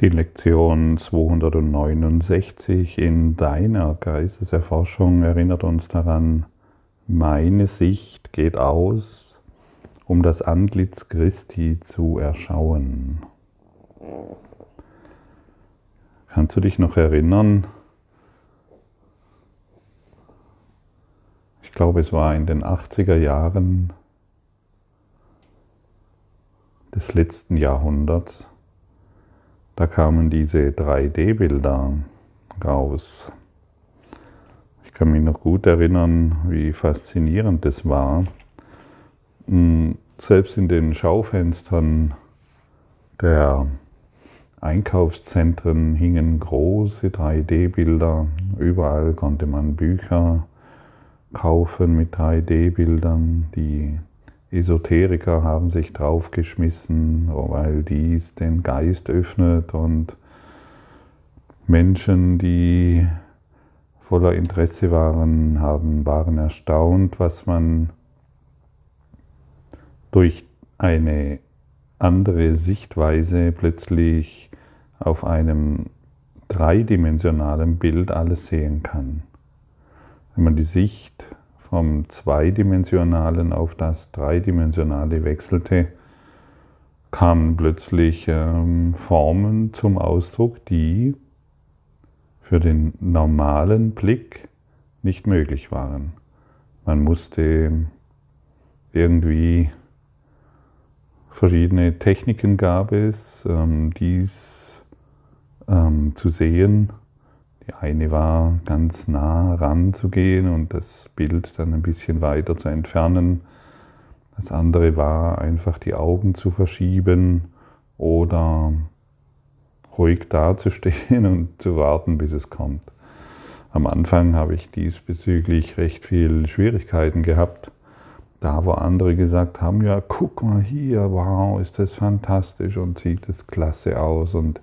Die Lektion 269 in deiner Geisteserforschung erinnert uns daran, meine Sicht geht aus, um das Antlitz Christi zu erschauen. Kannst du dich noch erinnern? Ich glaube, es war in den 80er Jahren des letzten Jahrhunderts da kamen diese 3D-Bilder raus. Ich kann mich noch gut erinnern, wie faszinierend das war. Hm, selbst in den Schaufenstern der Einkaufszentren hingen große 3D-Bilder. Überall konnte man Bücher kaufen mit 3D-Bildern, die Esoteriker haben sich draufgeschmissen, weil dies den Geist öffnet und Menschen, die voller Interesse waren, haben, waren erstaunt, was man durch eine andere Sichtweise plötzlich auf einem dreidimensionalen Bild alles sehen kann. Wenn man die Sicht vom Zweidimensionalen auf das Dreidimensionale wechselte, kamen plötzlich ähm, Formen zum Ausdruck, die für den normalen Blick nicht möglich waren. Man musste irgendwie verschiedene Techniken gab es, ähm, dies ähm, zu sehen die eine war, ganz nah ranzugehen und das Bild dann ein bisschen weiter zu entfernen. Das andere war, einfach die Augen zu verschieben oder ruhig dazustehen und zu warten, bis es kommt. Am Anfang habe ich diesbezüglich recht viel Schwierigkeiten gehabt. Da, wo andere gesagt haben, ja, guck mal hier, wow, ist das fantastisch und sieht das klasse aus und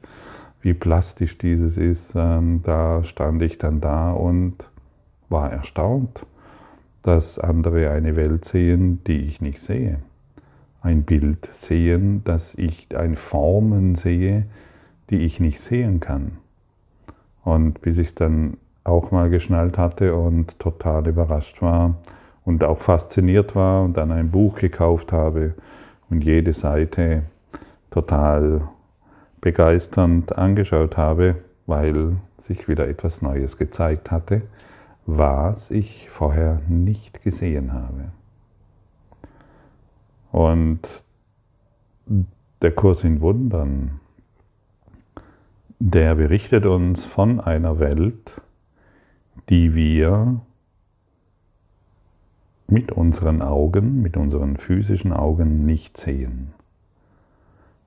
wie plastisch dieses ist, ähm, da stand ich dann da und war erstaunt, dass andere eine Welt sehen, die ich nicht sehe. Ein Bild sehen, dass ich eine Formen sehe, die ich nicht sehen kann. Und bis ich dann auch mal geschnallt hatte und total überrascht war und auch fasziniert war und dann ein Buch gekauft habe und jede Seite total begeisternd angeschaut habe, weil sich wieder etwas Neues gezeigt hatte, was ich vorher nicht gesehen habe. Und der Kurs in Wundern, der berichtet uns von einer Welt, die wir mit unseren Augen, mit unseren physischen Augen nicht sehen.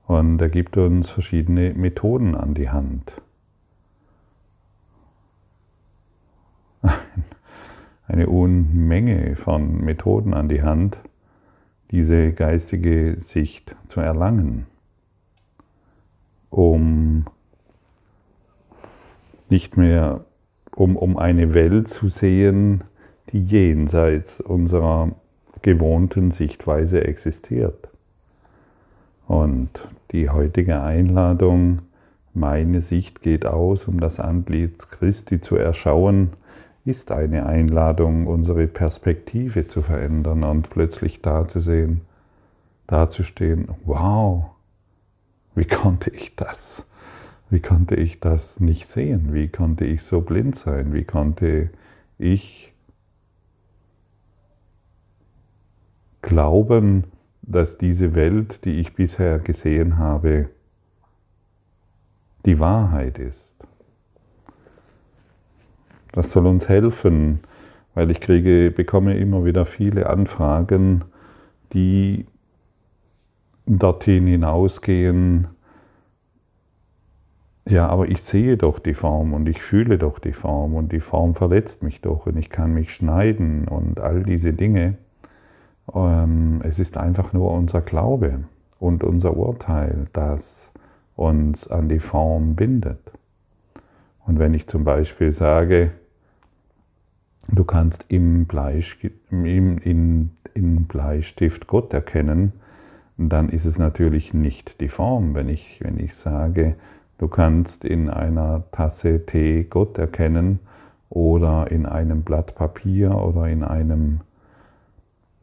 Und er gibt uns verschiedene Methoden an die Hand. Eine Unmenge von Methoden an die Hand, diese geistige Sicht zu erlangen, um nicht mehr, um, um eine Welt zu sehen, die jenseits unserer gewohnten Sichtweise existiert. Und die heutige Einladung, meine Sicht geht aus, um das Antlitz Christi zu erschauen, ist eine Einladung, unsere Perspektive zu verändern und plötzlich dazusehen, dazustehen, wow, wie konnte ich das? Wie konnte ich das nicht sehen? Wie konnte ich so blind sein? Wie konnte ich glauben, dass diese Welt, die ich bisher gesehen habe, die Wahrheit ist. Das soll uns helfen, weil ich kriege, bekomme immer wieder viele Anfragen, die dorthin hinausgehen, ja, aber ich sehe doch die Form und ich fühle doch die Form und die Form verletzt mich doch und ich kann mich schneiden und all diese Dinge. Ähm, es ist einfach nur unser Glaube und unser Urteil, das uns an die Form bindet. Und wenn ich zum Beispiel sage, du kannst im, Bleistift, Gott erkennen, dann ist es natürlich nicht die Form. Wenn ich, wenn ich sage, Du kannst in einer Tasse Tee Gott erkennen oder in einem Blatt Papier oder in einem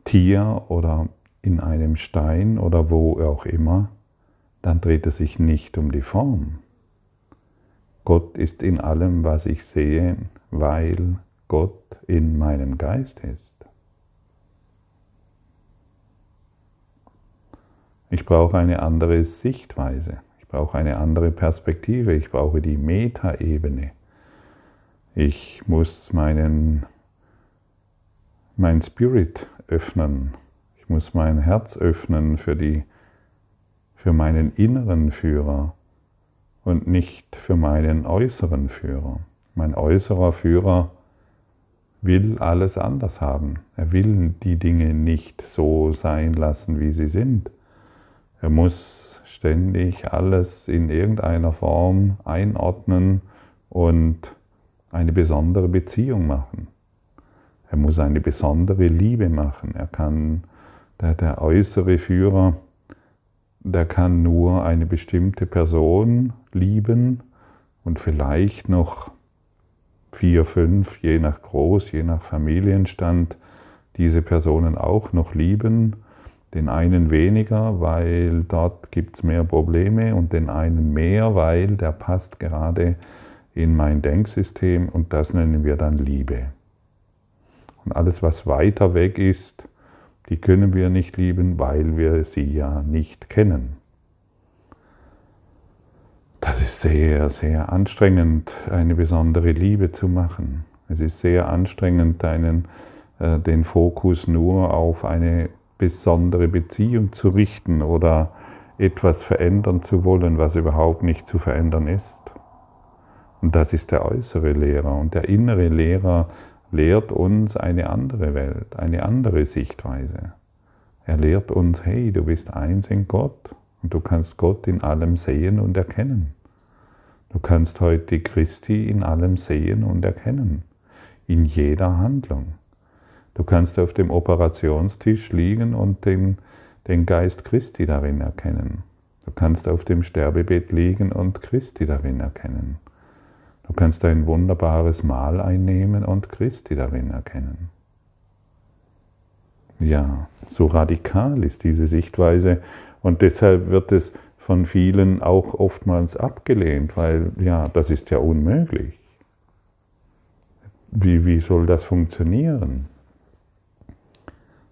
Tier oder in einem Stein oder wo auch immer, dann dreht es sich nicht um die Form. Gott ist in allem, was ich sehe, weil Gott in meinem Geist ist. Ich brauche eine andere Sichtweise. Ich brauche eine andere Perspektive. Ich brauche die Metaebene. Ich muss meinen, mein Spirit öffnen. Ich muss mein Herz öffnen für, die, für meinen inneren Führer und nicht für meinen äußeren Führer. Mein äußerer Führer will alles anders haben. Er will die Dinge nicht so sein lassen, wie sie sind. Er muss ständig alles in irgendeiner Form einordnen und eine besondere Beziehung machen. Er muss eine besondere Liebe machen. Er kann, der, der äußere Führer, der kann nur eine bestimmte Person lieben und vielleicht noch vier, fünf, je nach Groß, je nach Familienstand, diese Personen auch noch lieben den einen weniger, weil dort gibt es mehr Probleme und den einen mehr, weil der passt gerade in mein Denksystem und das nennen wir dann Liebe. Und alles, was weiter weg ist, die können wir nicht lieben, weil wir sie ja nicht kennen. Das ist sehr, sehr anstrengend, eine besondere Liebe zu machen. Es ist sehr anstrengend, einen, äh, den Fokus nur auf eine besondere Beziehung zu richten oder etwas verändern zu wollen, was überhaupt nicht zu verändern ist. Und das ist der äußere Lehrer. Und der innere Lehrer lehrt uns eine andere Welt, eine andere Sichtweise. Er lehrt uns, hey, du bist eins in Gott und du kannst Gott in allem sehen und erkennen. Du kannst heute Christi in allem sehen und erkennen, in jeder Handlung. Du kannst auf dem Operationstisch liegen und den, den Geist Christi darin erkennen. Du kannst auf dem Sterbebett liegen und Christi darin erkennen. Du kannst ein wunderbares Mahl einnehmen und Christi darin erkennen. Ja, so radikal ist diese Sichtweise und deshalb wird es von vielen auch oftmals abgelehnt, weil ja, das ist ja unmöglich. Wie, wie soll das funktionieren?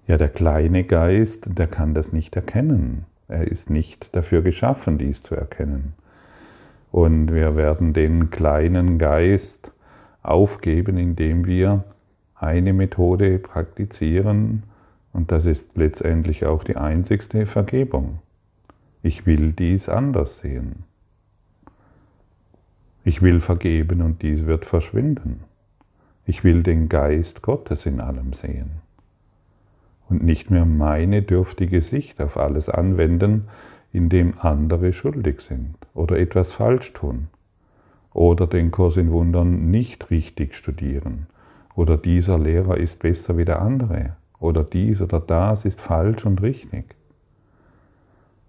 Ja, der kleine Geist, der kann das nicht erkennen. Er ist nicht dafür geschaffen, dies zu erkennen. Und wir werden den kleinen Geist aufgeben, indem wir eine Methode praktizieren, und das ist letztendlich auch die einzigste Vergebung. Ich will dies anders sehen. Ich will vergeben und dies wird verschwinden. Ich will den Geist Gottes in allem sehen und nicht mehr meine dürftige Sicht auf alles anwenden, indem andere schuldig sind oder etwas falsch tun oder den Kurs in Wundern nicht richtig studieren oder dieser Lehrer ist besser wie der andere oder dies oder das ist falsch und richtig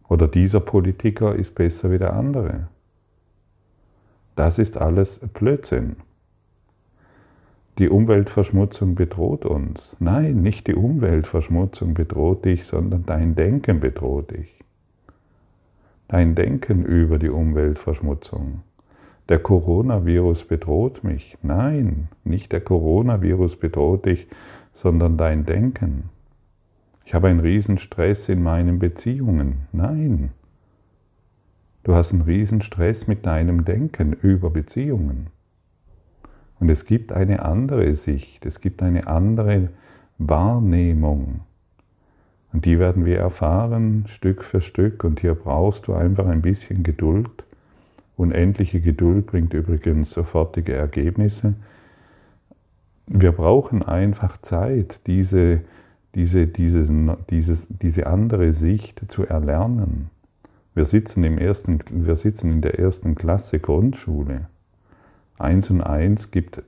oder dieser Politiker ist besser wie der andere. Das ist alles Blödsinn die Umweltverschmutzung bedroht uns. Nein, nicht die Umweltverschmutzung bedroht dich, sondern dein Denken bedroht dich. Dein Denken über die Umweltverschmutzung. Der Coronavirus bedroht mich. Nein, nicht der Coronavirus bedroht dich, sondern dein Denken. Ich habe einen Riesenstress in meinen Beziehungen. Nein. Du hast einen Riesenstress mit deinem Denken über Beziehungen. Und es gibt eine andere Sicht, es gibt eine andere Wahrnehmung. Und die werden wir erfahren Stück für Stück. Und hier brauchst du einfach ein bisschen Geduld. Unendliche Geduld bringt übrigens sofortige Ergebnisse. Wir brauchen einfach Zeit, diese, diese, dieses, dieses, diese andere Sicht zu erlernen. Wir sitzen, im ersten, wir sitzen in der ersten Klasse Grundschule. 1 und 1 gibt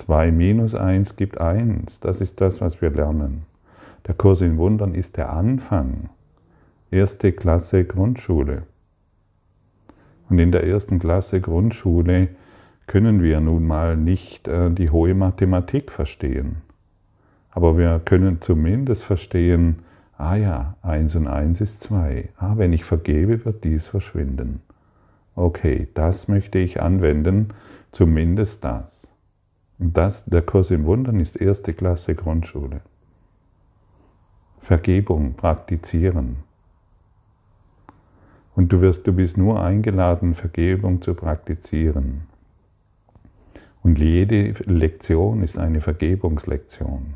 2. Zwei minus eins gibt eins. Das ist das, was wir lernen. Der Kurs in Wundern ist der Anfang. Erste Klasse Grundschule. Und in der ersten Klasse Grundschule können wir nun mal nicht äh, die hohe Mathematik verstehen. Aber wir können zumindest verstehen, ah ja, 1 und 1 ist 2. Ah, wenn ich vergebe, wird dies verschwinden. Okay, das möchte ich anwenden, zumindest das. Das, der Kurs im Wundern ist erste Klasse Grundschule. Vergebung praktizieren. Und du, wirst, du bist nur eingeladen, Vergebung zu praktizieren. Und jede Lektion ist eine Vergebungslektion.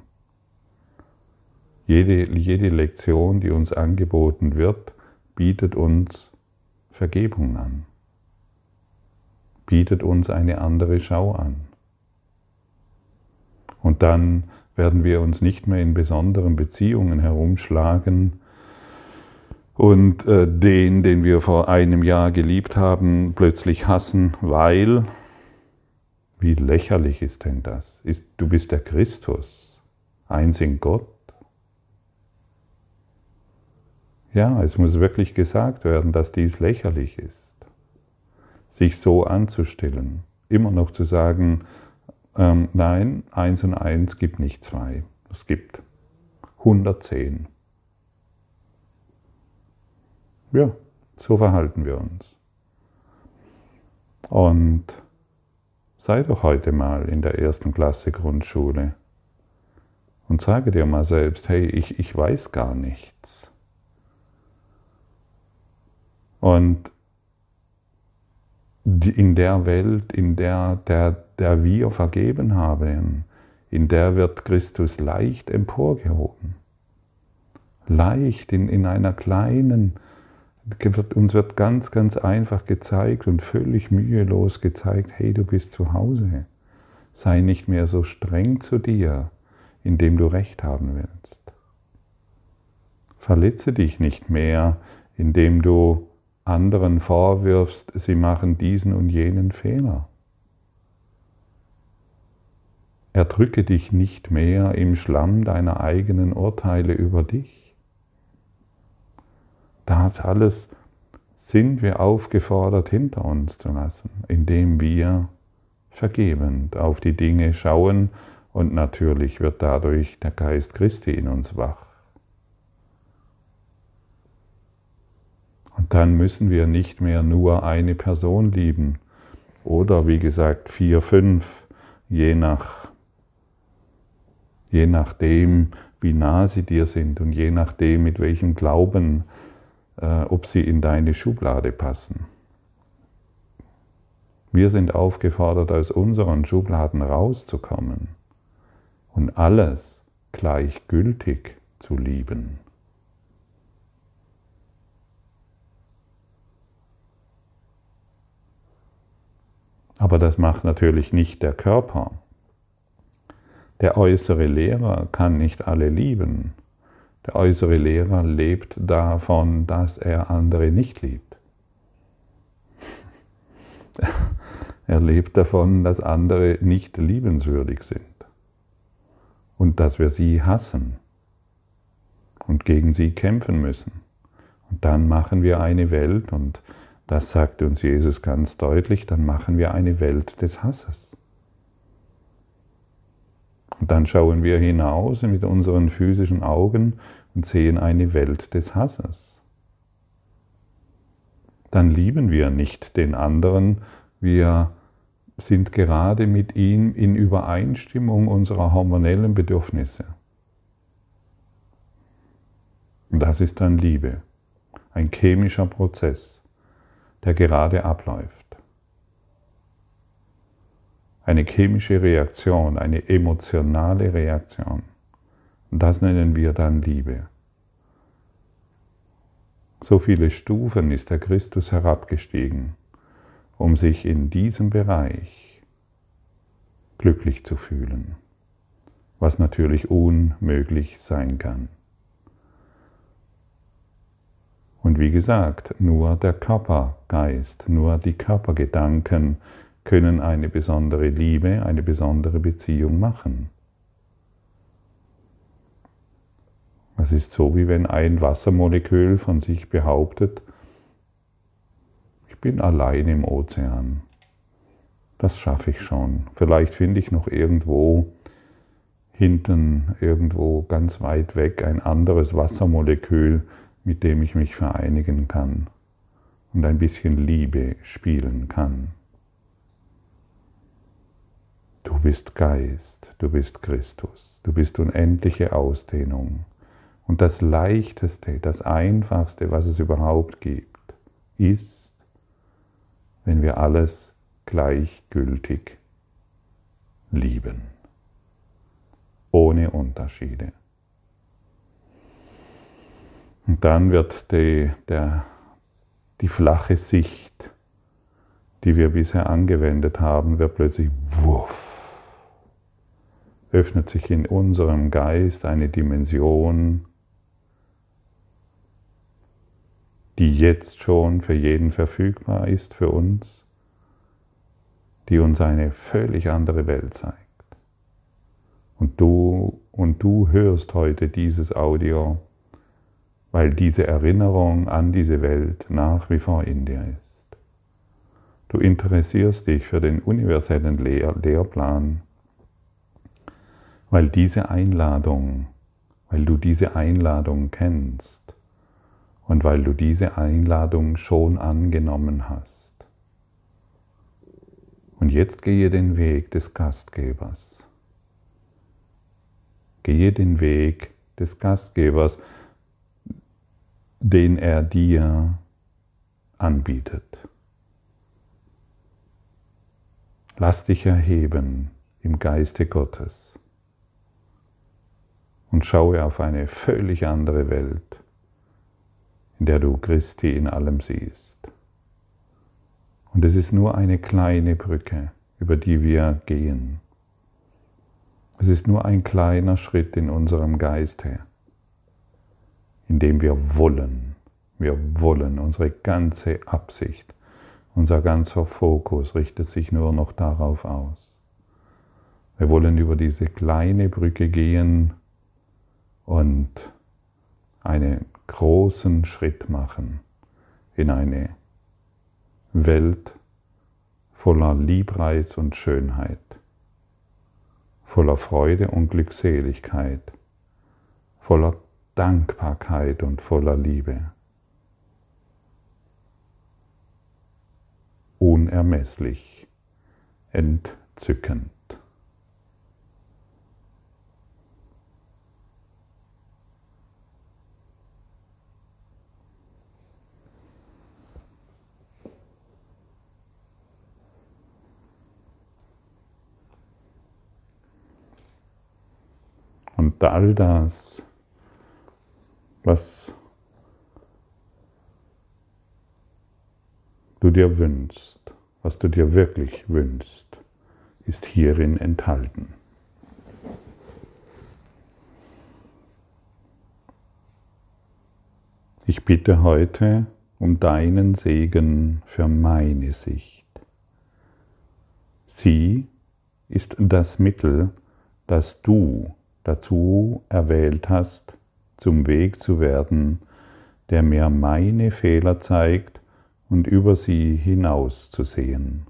Jede, jede Lektion, die uns angeboten wird, bietet uns Vergebung an, bietet uns eine andere Schau an. Und dann werden wir uns nicht mehr in besonderen Beziehungen herumschlagen und äh, den, den wir vor einem Jahr geliebt haben, plötzlich hassen, weil, wie lächerlich ist denn das? Du bist der Christus, eins in Gott. Ja, es muss wirklich gesagt werden, dass dies lächerlich ist. Sich so anzustellen, immer noch zu sagen, ähm, nein, eins und eins gibt nicht zwei, es gibt 110. Ja, so verhalten wir uns. Und sei doch heute mal in der ersten Klasse Grundschule und sage dir mal selbst, hey, ich, ich weiß gar nichts. Und in der Welt, in der, der, der wir vergeben haben, in der wird Christus leicht emporgehoben. Leicht in, in einer kleinen, uns wird ganz, ganz einfach gezeigt und völlig mühelos gezeigt, hey, du bist zu Hause. Sei nicht mehr so streng zu dir, indem du Recht haben willst. Verletze dich nicht mehr, indem du anderen vorwirfst, sie machen diesen und jenen Fehler. Erdrücke dich nicht mehr im Schlamm deiner eigenen Urteile über dich. Das alles sind wir aufgefordert hinter uns zu lassen, indem wir vergebend auf die Dinge schauen und natürlich wird dadurch der Geist Christi in uns wach. Dann müssen wir nicht mehr nur eine Person lieben oder wie gesagt vier, fünf, je nach je nachdem, wie nah sie dir sind und je nachdem, mit welchem Glauben, äh, ob sie in deine Schublade passen. Wir sind aufgefordert, aus unseren Schubladen rauszukommen und alles gleichgültig zu lieben. Aber das macht natürlich nicht der Körper. Der äußere Lehrer kann nicht alle lieben. Der äußere Lehrer lebt davon, dass er andere nicht liebt. Er lebt davon, dass andere nicht liebenswürdig sind und dass wir sie hassen und gegen sie kämpfen müssen. Und dann machen wir eine Welt und das sagt uns Jesus ganz deutlich, dann machen wir eine Welt des Hasses. Und dann schauen wir hinaus mit unseren physischen Augen und sehen eine Welt des Hasses. Dann lieben wir nicht den anderen, wir sind gerade mit ihm in Übereinstimmung unserer hormonellen Bedürfnisse. Und das ist dann Liebe, ein chemischer Prozess der gerade abläuft. Eine chemische Reaktion, eine emotionale Reaktion. Und das nennen wir dann Liebe. So viele Stufen ist der Christus herabgestiegen, um sich in diesem Bereich glücklich zu fühlen, was natürlich unmöglich sein kann. Und wie gesagt, nur der Körpergeist, nur die Körpergedanken können eine besondere Liebe, eine besondere Beziehung machen. Es ist so, wie wenn ein Wassermolekül von sich behauptet, ich bin allein im Ozean. Das schaffe ich schon. Vielleicht finde ich noch irgendwo hinten, irgendwo ganz weit weg ein anderes Wassermolekül, mit dem ich mich vereinigen kann und ein bisschen Liebe spielen kann. Du bist Geist, du bist Christus, du bist unendliche Ausdehnung. Und das Leichteste, das Einfachste, was es überhaupt gibt, ist, wenn wir alles gleichgültig lieben, ohne Unterschiede. Und dann wird die, der, die flache Sicht, die wir bisher angewendet haben, wird plötzlich wuff, öffnet sich in unserem Geist eine Dimension, die jetzt schon für jeden verfügbar ist, für uns, die uns eine völlig andere Welt zeigt. Und du, und du hörst heute dieses Audio, weil diese Erinnerung an diese Welt nach wie vor in dir ist. Du interessierst dich für den universellen Lehr Lehrplan, weil diese Einladung, weil du diese Einladung kennst und weil du diese Einladung schon angenommen hast. Und jetzt gehe den Weg des Gastgebers. Gehe den Weg des Gastgebers, den er dir anbietet. Lass dich erheben im Geiste Gottes und schaue auf eine völlig andere Welt in der du Christi in allem siehst. Und es ist nur eine kleine Brücke, über die wir gehen. Es ist nur ein kleiner Schritt in unserem Geiste, in dem wir wollen, wir wollen, unsere ganze Absicht, unser ganzer Fokus richtet sich nur noch darauf aus. Wir wollen über diese kleine Brücke gehen und einen großen Schritt machen in eine Welt voller Liebreiz und Schönheit, voller Freude und Glückseligkeit, voller Dankbarkeit und voller Liebe. Unermesslich, entzückend. Und all das, was du dir wünschst, was du dir wirklich wünschst, ist hierin enthalten. Ich bitte heute um deinen Segen für meine Sicht. Sie ist das Mittel, das du dazu erwählt hast, zum Weg zu werden, der mir meine Fehler zeigt und über sie hinauszusehen.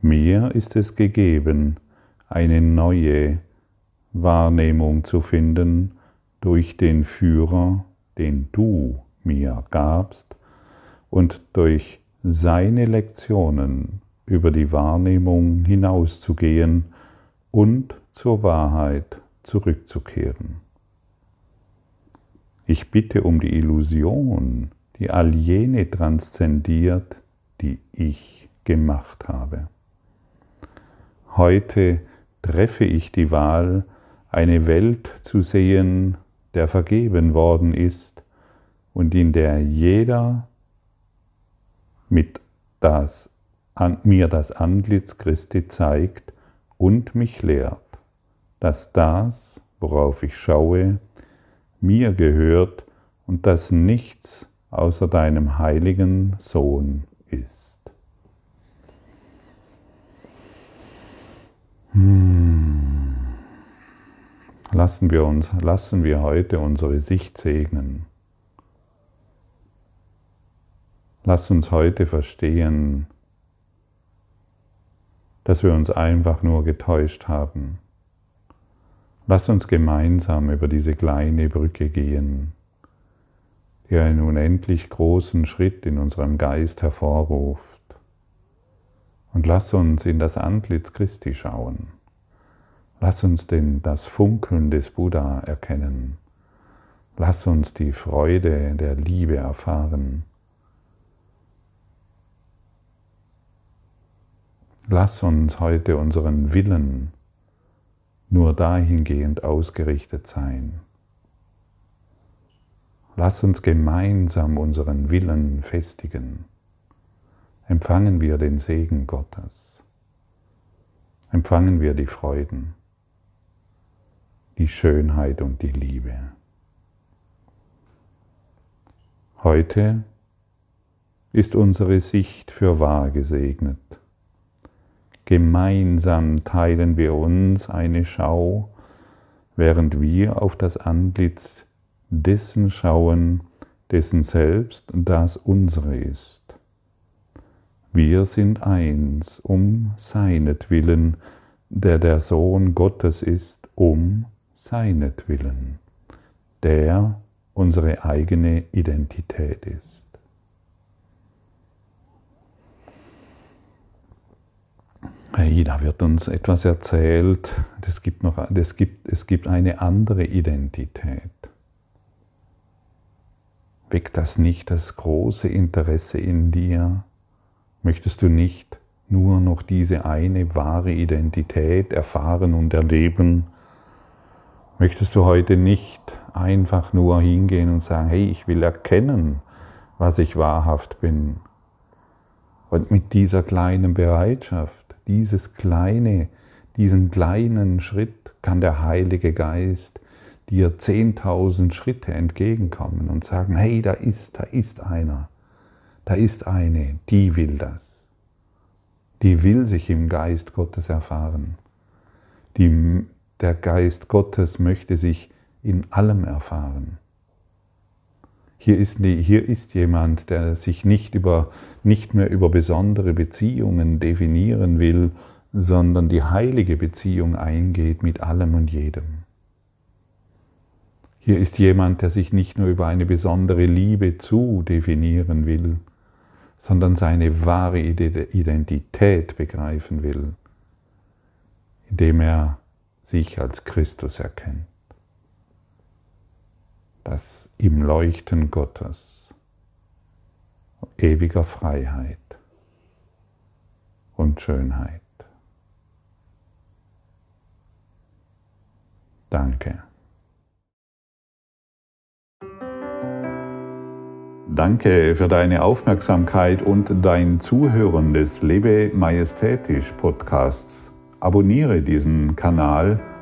Mir ist es gegeben, eine neue Wahrnehmung zu finden durch den Führer, den du mir gabst, und durch seine Lektionen über die Wahrnehmung hinauszugehen und zur Wahrheit zurückzukehren. Ich bitte um die Illusion, die all jene transzendiert, die ich gemacht habe. Heute treffe ich die Wahl, eine Welt zu sehen, der vergeben worden ist und in der jeder mit das, an, mir das Antlitz Christi zeigt und mich lehrt dass das, worauf ich schaue, mir gehört und dass nichts außer deinem heiligen Sohn ist. Hm. lassen wir, uns, lassen wir heute unsere Sicht segnen. Lass uns heute verstehen, dass wir uns einfach nur getäuscht haben. Lass uns gemeinsam über diese kleine Brücke gehen, die einen unendlich großen Schritt in unserem Geist hervorruft. Und lass uns in das Antlitz Christi schauen. Lass uns denn das Funkeln des Buddha erkennen. Lass uns die Freude der Liebe erfahren. Lass uns heute unseren Willen nur dahingehend ausgerichtet sein. Lass uns gemeinsam unseren Willen festigen. Empfangen wir den Segen Gottes. Empfangen wir die Freuden, die Schönheit und die Liebe. Heute ist unsere Sicht für wahr gesegnet. Gemeinsam teilen wir uns eine Schau, während wir auf das Antlitz dessen schauen, dessen Selbst das unsere ist. Wir sind eins um seinetwillen, der der Sohn Gottes ist, um seinetwillen, der unsere eigene Identität ist. Hey, da wird uns etwas erzählt, es gibt, noch, es gibt, es gibt eine andere Identität. Weckt das nicht das große Interesse in dir? Möchtest du nicht nur noch diese eine wahre Identität erfahren und erleben? Möchtest du heute nicht einfach nur hingehen und sagen, hey, ich will erkennen, was ich wahrhaft bin? Und mit dieser kleinen Bereitschaft dieses kleine, diesen kleinen Schritt kann der Heilige Geist dir 10.000 Schritte entgegenkommen und sagen, hey, da ist, da ist einer, da ist eine, die will das. Die will sich im Geist Gottes erfahren. Die, der Geist Gottes möchte sich in allem erfahren. Hier ist, hier ist jemand, der sich nicht, über, nicht mehr über besondere Beziehungen definieren will, sondern die heilige Beziehung eingeht mit allem und jedem. Hier ist jemand, der sich nicht nur über eine besondere Liebe zu definieren will, sondern seine wahre Identität begreifen will, indem er sich als Christus erkennt. Das im Leuchten Gottes, ewiger Freiheit und Schönheit. Danke. Danke für deine Aufmerksamkeit und dein Zuhören des Lebe Majestätisch Podcasts. Abonniere diesen Kanal